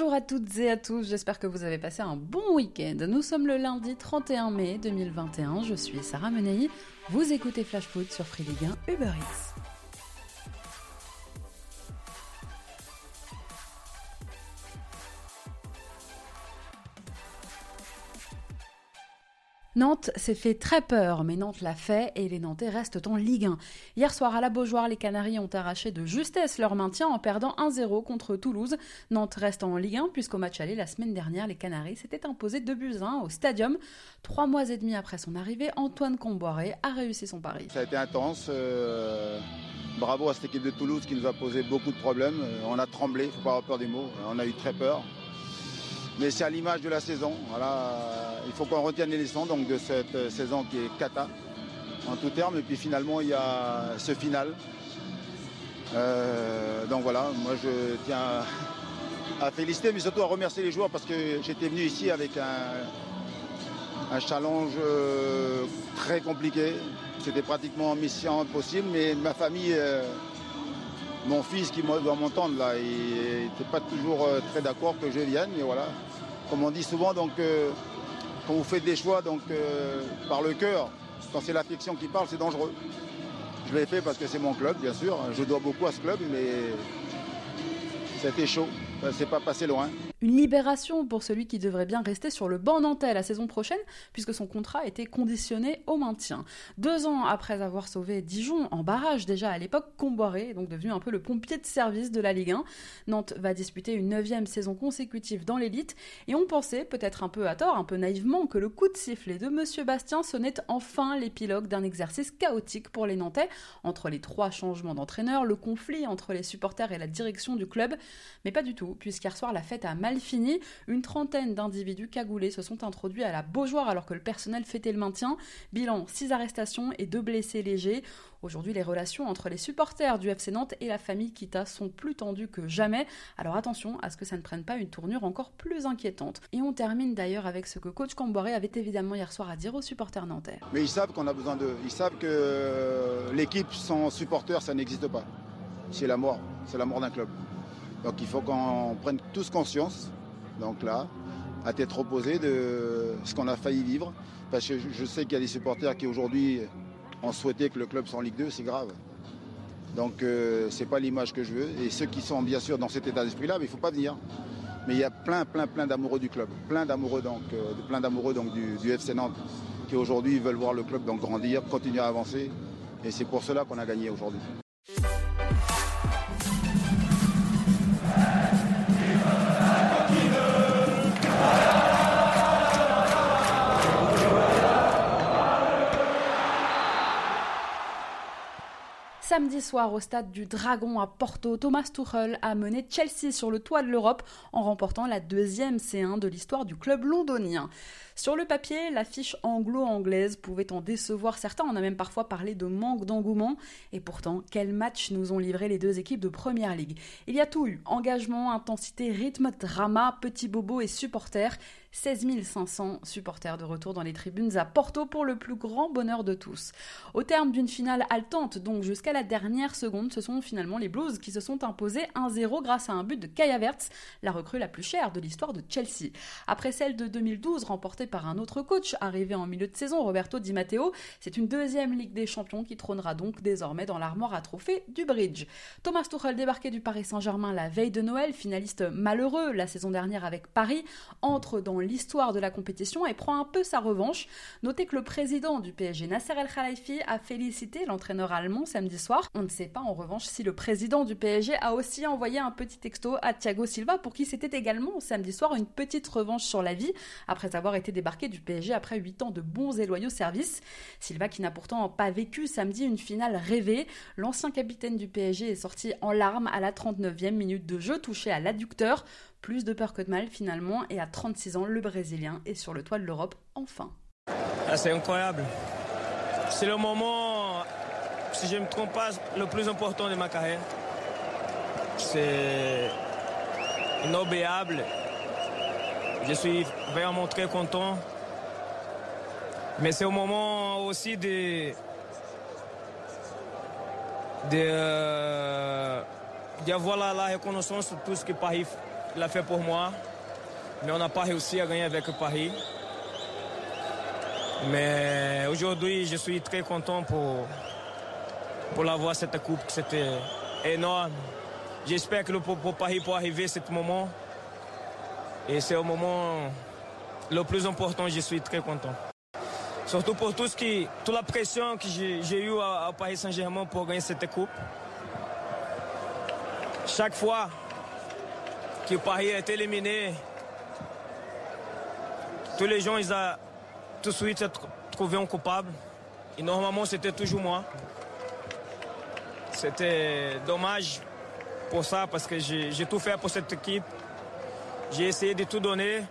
Bonjour à toutes et à tous, j'espère que vous avez passé un bon week-end. Nous sommes le lundi 31 mai 2021, je suis Sarah Menei, vous écoutez Flash Foot sur Free Ligue 1 Uber Eats. Nantes s'est fait très peur, mais Nantes l'a fait et les Nantais restent en Ligue 1. Hier soir à la Beaujoire, les Canaries ont arraché de justesse leur maintien en perdant 1-0 contre Toulouse. Nantes reste en Ligue 1 puisqu'au match aller la semaine dernière, les Canaries s'étaient imposés 2 buts 1 au Stadium. Trois mois et demi après son arrivée, Antoine Comboiré a réussi son pari. Ça a été intense. Euh, bravo à cette équipe de Toulouse qui nous a posé beaucoup de problèmes. Euh, on a tremblé, il ne faut pas avoir peur des mots. On a eu très peur. Mais c'est à l'image de la saison. Voilà, il faut qu'on retienne les leçons donc, de cette euh, saison qui est cata en tout terme. Et puis finalement, il y a ce final. Euh, donc voilà, moi je tiens à féliciter, mais surtout à remercier les joueurs parce que j'étais venu ici avec un, challenge euh, très compliqué. C'était pratiquement mission impossible, mais ma famille, mon fils qui doit m'entendre là, il n'était pas toujours très d'accord que je vienne, mais voilà, comme on dit souvent, donc, euh, quand vous faites des choix donc, euh, par le cœur, quand c'est l'affection qui parle, c'est dangereux. Je l'ai fait parce que c'est mon club, bien sûr. Je dois beaucoup à ce club, mais c'était chaud. C'est pas passé loin. Une libération pour celui qui devrait bien rester sur le banc nantais la saison prochaine, puisque son contrat était conditionné au maintien. Deux ans après avoir sauvé Dijon en barrage déjà à l'époque, Comboiré donc devenu un peu le pompier de service de la Ligue 1. Nantes va disputer une neuvième saison consécutive dans l'élite, et on pensait, peut-être un peu à tort, un peu naïvement, que le coup de sifflet de Monsieur Bastien sonnait enfin l'épilogue d'un exercice chaotique pour les Nantais, entre les trois changements d'entraîneur, le conflit entre les supporters et la direction du club, mais pas du tout, puisqu'hier soir la fête a mal fini. Une trentaine d'individus cagoulés se sont introduits à la Beaujoire alors que le personnel fêtait le maintien. Bilan 6 arrestations et 2 blessés légers. Aujourd'hui, les relations entre les supporters du FC Nantes et la famille Kita sont plus tendues que jamais. Alors attention à ce que ça ne prenne pas une tournure encore plus inquiétante. Et on termine d'ailleurs avec ce que coach Camboiré avait évidemment hier soir à dire aux supporters nantais. Mais ils savent qu'on a besoin d'eux. Ils savent que l'équipe sans supporters, ça n'existe pas. C'est la mort. C'est la mort d'un club. Donc il faut qu'on prenne tous conscience, donc là, à tête reposée de ce qu'on a failli vivre. Parce que je sais qu'il y a des supporters qui aujourd'hui ont souhaité que le club soit en Ligue 2, c'est grave. Donc euh, ce n'est pas l'image que je veux. Et ceux qui sont bien sûr dans cet état d'esprit-là, il ne faut pas venir. Mais il y a plein, plein, plein d'amoureux du club, plein d'amoureux donc, euh, plein d'amoureux donc du, du, FC Nantes qui aujourd'hui veulent voir le club grandir, continuer à avancer. Et c'est pour cela qu'on a gagné aujourd'hui. Samedi soir au stade du Dragon à Porto, Thomas Tuchel a mené Chelsea sur le toit de l'Europe en remportant la deuxième C1 de l'histoire du club londonien. Sur le papier, l'affiche anglo-anglaise pouvait en décevoir certains, on a même parfois parlé de manque d'engouement, et pourtant, quel match nous ont livré les deux équipes de Première Ligue. Il y a tout eu, engagement, intensité, rythme, drama, petits bobos et supporters, 16 500 supporters de retour dans les tribunes à Porto pour le plus grand bonheur de tous. Au terme d'une finale haletante, donc jusqu'à la dernière seconde, ce sont finalement les Blues qui se sont imposés 1-0 grâce à un but de Kaya Verts, la recrue la plus chère de l'histoire de Chelsea. Après celle de 2012 remportée par un autre coach arrivé en milieu de saison, Roberto Di Matteo, c'est une deuxième Ligue des Champions qui trônera donc désormais dans l'armoire à trophées du Bridge. Thomas Tuchel débarqué du Paris Saint-Germain la veille de Noël, finaliste malheureux la saison dernière avec Paris, entre dans l'histoire de la compétition et prend un peu sa revanche. Notez que le président du PSG, Nasser El Khalifi, a félicité l'entraîneur allemand samedi soir. On ne sait pas en revanche si le président du PSG a aussi envoyé un petit texto à Thiago Silva pour qui c'était également samedi soir une petite revanche sur la vie après avoir été débarqué du PSG après 8 ans de bons et loyaux services. Silva qui n'a pourtant pas vécu samedi une finale rêvée. L'ancien capitaine du PSG est sorti en larmes à la 39e minute de jeu touché à l'adducteur. Plus de peur que de mal finalement, et à 36 ans, le Brésilien est sur le toit de l'Europe enfin. Ah, c'est incroyable. C'est le moment, si je ne me trompe pas, le plus important de ma carrière. C'est inobéable. Je suis vraiment très content. Mais c'est au moment aussi de, de, euh, d'avoir la, reconnaissance de tout ce que Paris l'a fait pour moi. Mais on n'a pas réussi à gagner avec Paris. Mais aujourd'hui, je suis très content pour, pour l'avoir cette coupe. C'était énorme. J'espère que le pour Paris peut arriver à ce moment. Et c'est au moment le plus important, je suis très content. Surtout pour tout qui, toute la pression que j'ai eue à, Paris Saint-Germain pour gagner cette coupe. Chaque fois que Paris est éliminé, tous les gens, ils ont tout de suite trouvé un coupable. Et normalement, c'était toujours moi. C'était dommage pour ça parce que j'ai tout fait pour cette équipe. J'ai essayé de tout donner.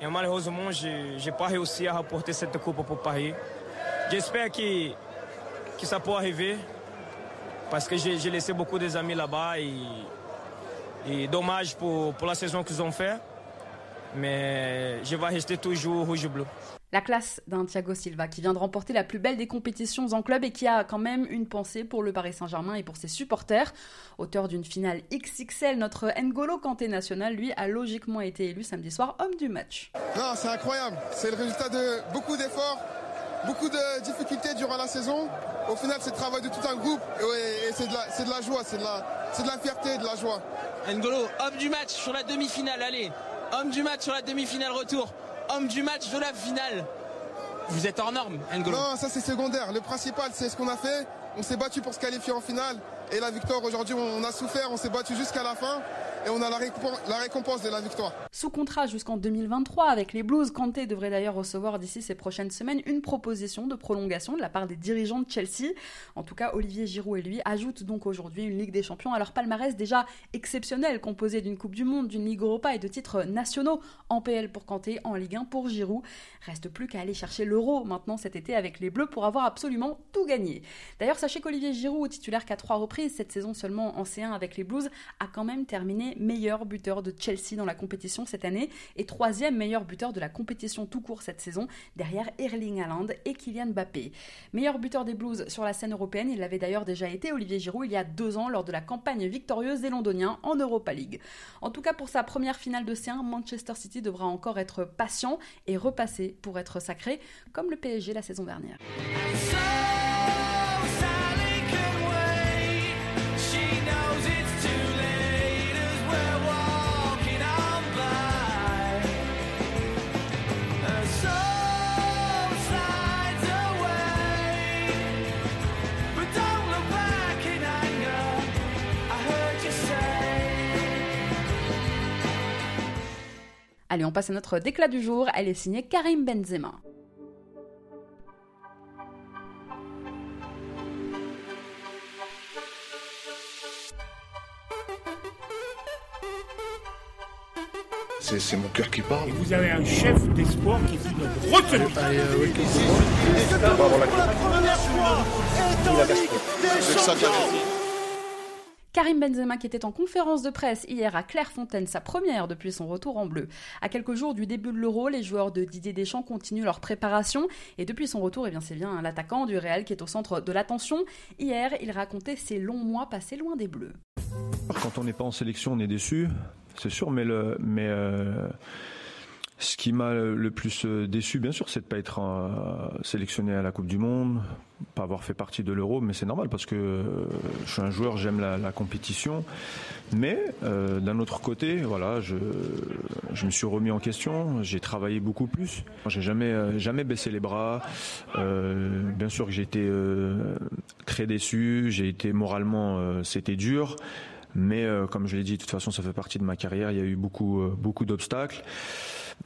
Et malheureusement, je n'ai pas réussi à rapporter cette coupe pour Paris. J'espère que, que ça peut arriver. Parce que j'ai laissé beaucoup des amis là-bas. Et, et, dommage pour, pour la saison qu'ils ont fait. Mais je vais rester toujours rouge-bleu. La classe d'un Thiago Silva qui vient de remporter la plus belle des compétitions en club et qui a quand même une pensée pour le Paris Saint-Germain et pour ses supporters. Auteur d'une finale XXL, notre N'Golo Kanté national, lui, a logiquement été élu samedi soir homme du match. Non, c'est incroyable. C'est le résultat de beaucoup d'efforts, beaucoup de difficultés durant la saison. Au final, c'est le travail de tout un groupe et c'est de, la joie, c'est de la, de la fierté, de la joie. N'Golo, homme du match sur la demi-finale, allez. Homme du match sur la demi-finale retour homme du match de la finale. Vous êtes hors norme, N'Golo. Non, ça c'est secondaire. Le principal, c'est ce qu'on a fait. On s'est battu pour se qualifier en finale. Et la victoire aujourd'hui, on a souffert, on s'est battu jusqu'à la fin et on a la, récompense de la victoire. Sous contrat jusqu'en 2023 avec les Blues, Kanté devrait d'ailleurs recevoir d'ici ces prochaines semaines une proposition de prolongation de la part des dirigeants de Chelsea. En tout cas, Olivier Giroud et lui ajoutent donc aujourd'hui une Ligue des Champions à leur palmarès déjà exceptionnel, composé d'une Coupe du Monde, d'une Ligue Europa et de titres nationaux en PL pour Kanté, en Ligue 1 pour Giroud. Reste plus qu'à aller chercher l'Euro maintenant cet été avec les Bleus pour avoir absolument tout gagné. D'ailleurs, sachez qu'Olivier Giroud, titulaire qu'à trois reprises cette saison seulement en C1 avec les Blues, a quand même terminé meilleur buteur de Chelsea dans la compétition cette année et troisième meilleur buteur de la compétition tout court cette saison, derrière Erling Haaland et Kylian Mbappé. Meilleur buteur des Blues sur la scène européenne, il l'avait d'ailleurs déjà été Olivier Giroud il y a deux ans lors de la campagne victorieuse des Londoniens en Europa League. En tout cas pour sa première finale de C1, Manchester City devra encore être patient et repasser pour être sacré, comme le PSG la saison dernière. Allez, on passe à notre déclat du jour. Elle est signée Karim Benzema. C'est mon cœur qui parle. vous avez un chef d'espoir qui dit notre retenue. Karim Benzema qui était en conférence de presse hier à Clairefontaine, sa première depuis son retour en bleu. À quelques jours du début de l'Euro, les joueurs de Didier Deschamps continuent leur préparation et depuis son retour, eh bien c'est bien l'attaquant du Real qui est au centre de l'attention. Hier, il racontait ses longs mois passés loin des Bleus. Quand on n'est pas en sélection, on est déçu, c'est sûr, mais le mais euh, ce qui m'a le plus euh, déçu, bien sûr, c'est de pas être euh, sélectionné à la Coupe du Monde, pas avoir fait partie de l'Euro, mais c'est normal parce que euh, je suis un joueur, j'aime la, compétition. Mais d'un autre côté, voilà, je, je me suis remis en question, j'ai travaillé beaucoup plus. J'ai jamais jamais baissé les bras. bien sûr que j'ai été très déçu, j'ai été moralement, c'était dur. Mais comme je l'ai dit, de toute façon, ça fait partie de ma carrière. Il y a eu beaucoup beaucoup d'obstacles.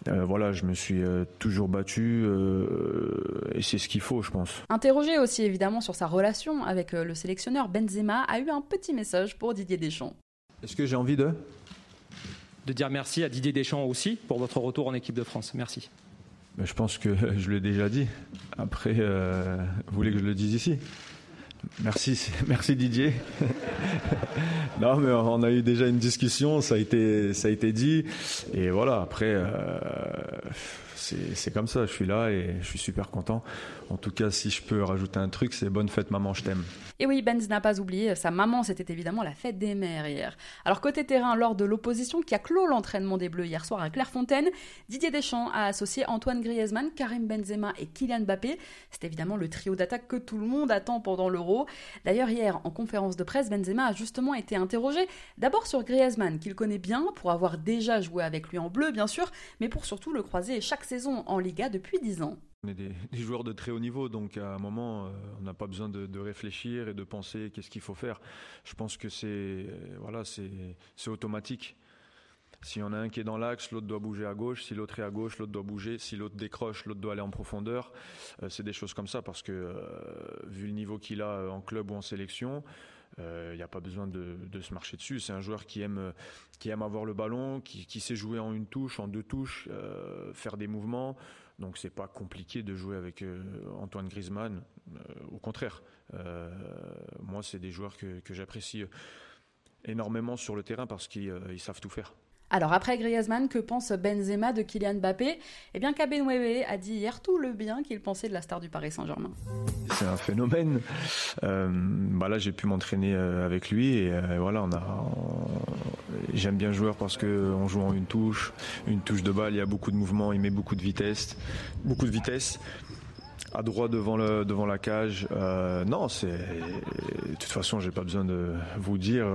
Euh, voilà, je me suis euh, toujours battu euh, et c'est ce qu'il faut, je pense. Interrogé aussi évidemment sur sa relation avec le sélectionneur Benzema, a eu un petit message pour Didier Deschamps. Est-ce que j'ai envie de? De dire merci à Didier Deschamps aussi pour votre retour en équipe de France. Merci. Ben, je pense que je l'ai déjà dit. Après, vous voulez que je le dise ici? Merci, merci Didier. non, mais on a eu déjà une discussion, ça a été, ça a été dit, et voilà. Après, euh, c'est comme ça. Je suis là et je suis super content. En tout cas, si je peux rajouter un truc, c'est bonne fête maman, je t'aime. Et oui, Benz n'a pas oublié, sa maman, c'était évidemment la fête des mères hier. Alors côté terrain, lors de l'opposition qui a clos l'entraînement des Bleus hier soir à Clairefontaine, Didier Deschamps a associé Antoine Griezmann, Karim Benzema et Kylian Mbappé. C'est évidemment le trio d'attaque que tout le monde attend pendant l'Euro. D'ailleurs hier, en conférence de presse, Benzema a justement été interrogé d'abord sur Griezmann, qu'il connaît bien pour avoir déjà joué avec lui en bleu bien sûr, mais pour surtout le croiser chaque en Liga depuis 10 ans. On est des, joueurs de très haut niveau, donc à un moment, euh, on n'a pas besoin de, réfléchir et de penser qu'est-ce qu'il faut faire. Je pense que c'est euh, voilà, c'est automatique. S'il y en a un qui est dans l'axe, l'autre doit bouger à gauche. Si l'autre est à gauche, l'autre doit bouger. Si l'autre décroche, l'autre doit aller en profondeur. Euh, c'est des choses comme ça parce que vu le niveau qu'il a en club ou en sélection, il n'y a pas besoin de, se marcher dessus. C'est un joueur qui aime, qui aime avoir le ballon, qui, sait jouer en une touche, en deux touches, faire des mouvements. Donc c'est pas compliqué de jouer avec euh, Antoine Griezmann. Euh, au contraire, euh, moi c'est des joueurs que j'apprécie énormément sur le terrain parce qu'ils savent tout faire. Alors après Griezmann, que pense Benzema de Kylian Mbappé? Eh bien Kabenwebe a dit hier tout le bien qu'il pensait de la star du Paris Saint-Germain. C'est un phénomène. Euh, bah là j'ai pu m'entraîner avec lui et voilà on a J'aime bien joueur parce joue en une touche, une touche de balle, il y a beaucoup de mouvements, il met beaucoup de vitesse, beaucoup de vitesse. À droit devant, la cage. Euh, non, c'est. De toute façon, j'ai pas besoin de vous dire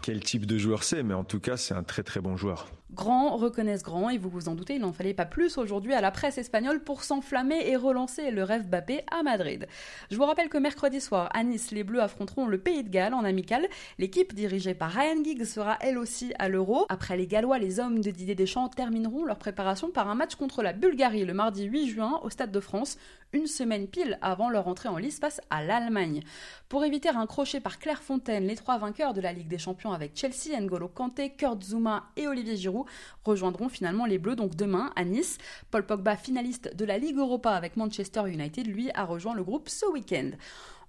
quel type de joueur c'est, mais en tout cas, c'est un très très bon joueur. Grand reconnaissent grand, et vous vous en doutez, il n'en fallait pas plus aujourd'hui à la presse espagnole pour s'enflammer et relancer le rêve Bappé à Madrid. Je vous rappelle que mercredi soir, à Nice, les Bleus affronteront le Pays de Galles en amical. L'équipe dirigée par Ryan Giggs sera elle aussi à l'Euro. Après les Gallois, les hommes de Didier Deschamps termineront leur préparation par un match contre la Bulgarie le mardi 8 juin au Stade de France, une semaine pile avant leur entrée en lice face à l'Allemagne. Pour éviter un crochet par Clairefontaine, les trois vainqueurs de la Ligue des Champions avec Chelsea, N'Golo Kanté, Kurt Zuma et Olivier Giroud rejoindront finalement les Bleus donc demain à Nice. Paul Pogba, finaliste de la Ligue Europa avec Manchester United, lui a rejoint le groupe ce week-end.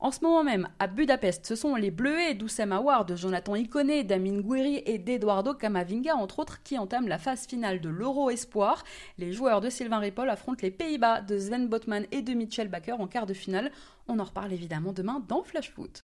En ce moment même, à Budapest, ce sont les Bleuets d'Oussem Aouar, de Jonathan Iconé, d'Amin Gouiri et d'Eduardo Camavinga, entre autres, qui entament la phase finale de l'Euro Espoir. Les joueurs de Sylvain Ripoll affrontent les Pays-Bas de Sven Botman et de Mitchell Baker en quart de finale. On en reparle évidemment demain dans Flash Foot.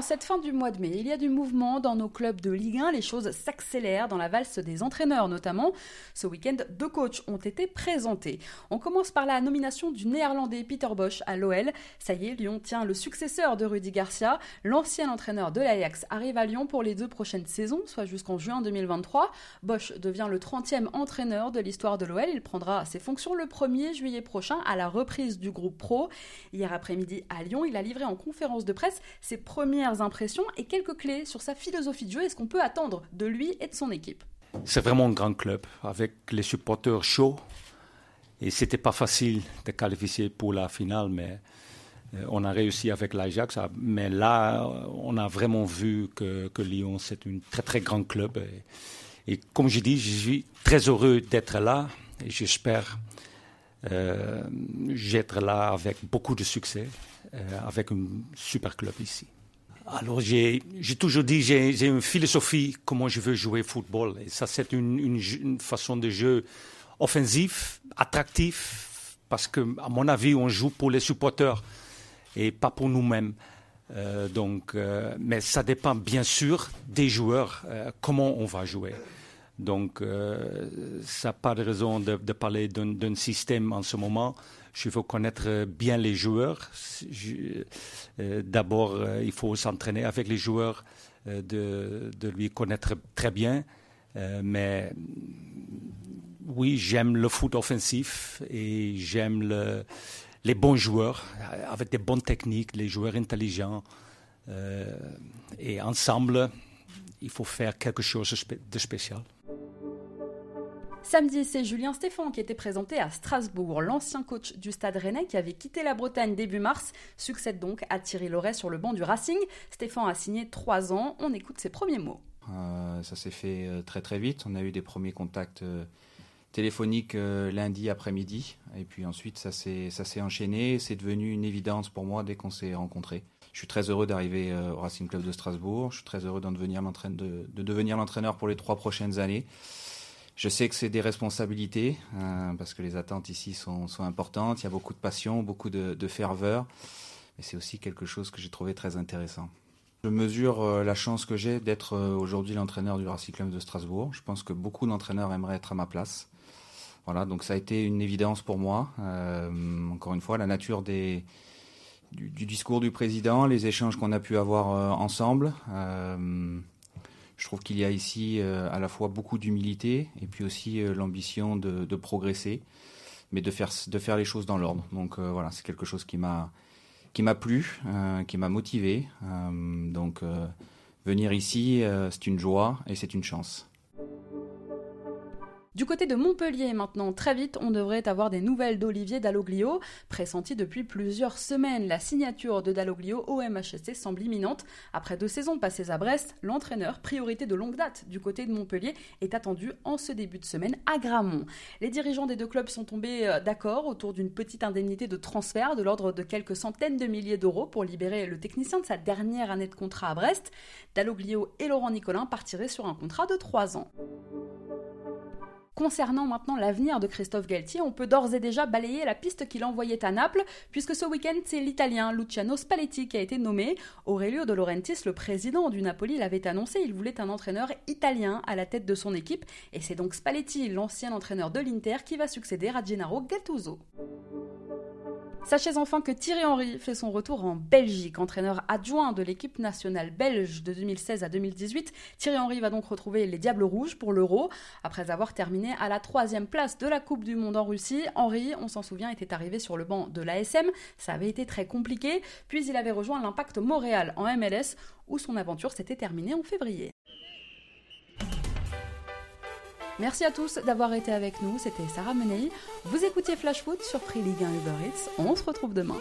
En cette fin du mois de mai, il y a du mouvement dans nos clubs de Ligue 1. Les choses s'accélèrent dans la valse des entraîneurs notamment. Ce week-end, deux coachs ont été présentés. On commence par la nomination du néerlandais Peter Bosch à l'OL. Ça y est, Lyon tient le successeur de Rudy Garcia. L'ancien entraîneur de l'Ajax arrive à Lyon pour les deux prochaines saisons, soit jusqu'en juin 2023. Bosch devient le 30e entraîneur de l'histoire de l'OL. Il prendra ses fonctions le 1er juillet prochain à la reprise du groupe pro. Hier après-midi à Lyon, il a livré en conférence de presse ses impressions et quelques clés sur sa philosophie de jeu et ce qu'on peut attendre de lui et de son équipe. C'est vraiment un grand club avec les supporters chauds et c'était pas facile de qualifier pour la finale, mais euh, on a réussi avec l'Ajax. Mais là, on a vraiment vu que, Lyon, c'est un très très grand club. Et, comme je dis, je suis très heureux d'être là et j'espère euh, être là avec beaucoup de succès, euh, avec un super club ici. Alors, j'ai toujours dit, j'ai une philosophie comment je veux jouer football. Et ça, c'est une, une, façon de jeu offensif, attractif, parce que, à mon avis, on joue pour les supporters et pas pour nous-mêmes. Euh, donc, euh, mais ça dépend bien sûr des joueurs, euh, comment on va jouer. Donc, ça n'a pas de raison de, parler d'un système en ce moment. Il faut connaître bien les joueurs. Euh, d'abord, euh, il faut s'entraîner avec les joueurs, euh, de, de, lui connaître très bien. mais oui, j'aime le foot offensif et j'aime le, les bons joueurs avec des bonnes techniques, les joueurs intelligents. et ensemble, il faut faire quelque chose de spécial. Samedi, c'est Julien Stéphan qui était présenté à Strasbourg. L'ancien coach du Stade Rennais qui avait quitté la Bretagne début mars succède donc à Thierry Loret sur le banc du Racing. Stéphan a signé trois ans. On écoute ses premiers mots. Euh, ça s'est fait euh, très très vite. On a eu des premiers contacts euh, téléphonique lundi après-midi. Et puis ensuite, ça s'est enchaîné. C'est devenu une évidence pour moi dès qu'on s'est rencontrés. Je suis très heureux d'arriver au Racing Club de Strasbourg. Je suis très heureux de devenir l'entraîneur pour les trois prochaines années. Je sais que c'est des responsabilités, parce que les attentes ici sont, importantes. Il y a beaucoup de passion, beaucoup de, ferveur. Mais c'est aussi quelque chose que j'ai trouvé très intéressant. Je mesure euh, la chance que j'ai d'être euh, aujourd'hui l'entraîneur du Racing Club de Strasbourg. Je pense que beaucoup d'entraîneurs aimeraient être à ma place. Voilà, donc ça a été une évidence pour moi. Euh, encore une fois, la nature du, discours du président, les échanges qu'on a pu avoir ensemble. Je trouve qu'il y a ici à la fois beaucoup d'humilité et puis aussi l'ambition de, progresser, mais de faire, de faire les choses dans l'ordre. Donc voilà, c'est quelque chose qui m'a qui m'a plu, euh, qui m'a motivé. Euh, donc euh, venir ici, c'est une joie et c'est une chance. Du côté de Montpellier maintenant, très vite, on devrait avoir des nouvelles d'Olivier Dalloglio, pressenti depuis plusieurs semaines. La signature de Dalloglio au MHSC semble imminente. Après deux saisons passées à Brest, l'entraîneur, priorité de longue date du côté de Montpellier, est attendu en ce début de semaine à Gramont. Les dirigeants des deux clubs sont tombés euh, d'accord autour d'une petite indemnité de transfert de l'ordre de quelques centaines de milliers d'euros pour libérer le technicien de sa dernière année de contrat à Brest. Dalloglio et Laurent Nicolin partiraient sur un contrat de trois ans. Concernant maintenant l'avenir de Christophe Galtier, on peut d'ores et déjà balayer la piste qu'il envoyait à Naples, puisque ce week-end, c'est l'Italien Luciano Spalletti qui a été nommé. Aurelio De Laurentiis, le président du Napoli, l'avait annoncé, il voulait un entraîneur italien à la tête de son équipe, et c'est donc Spalletti, l'ancien entraîneur de l'Inter, qui va succéder à Gennaro Gattuso. Sachez enfin que Thierry Henry fait son retour en Belgique, entraîneur adjoint de l'équipe nationale belge de 2016 à 2018. Thierry Henry va donc retrouver les Diables Rouges pour l'Euro. Après avoir terminé à la troisième place de la Coupe du Monde en Russie, Henry, on s'en souvient, était arrivé sur le banc de l'ASM. Ça avait été très compliqué, puis il avait rejoint l'Impact Montréal en MLS, où son aventure s'était terminée en février. Merci à tous d'avoir été avec nous. C'était Sarah Menei. Vous écoutiez Flash Foot sur Free League 1 Uber Eats. On se retrouve demain.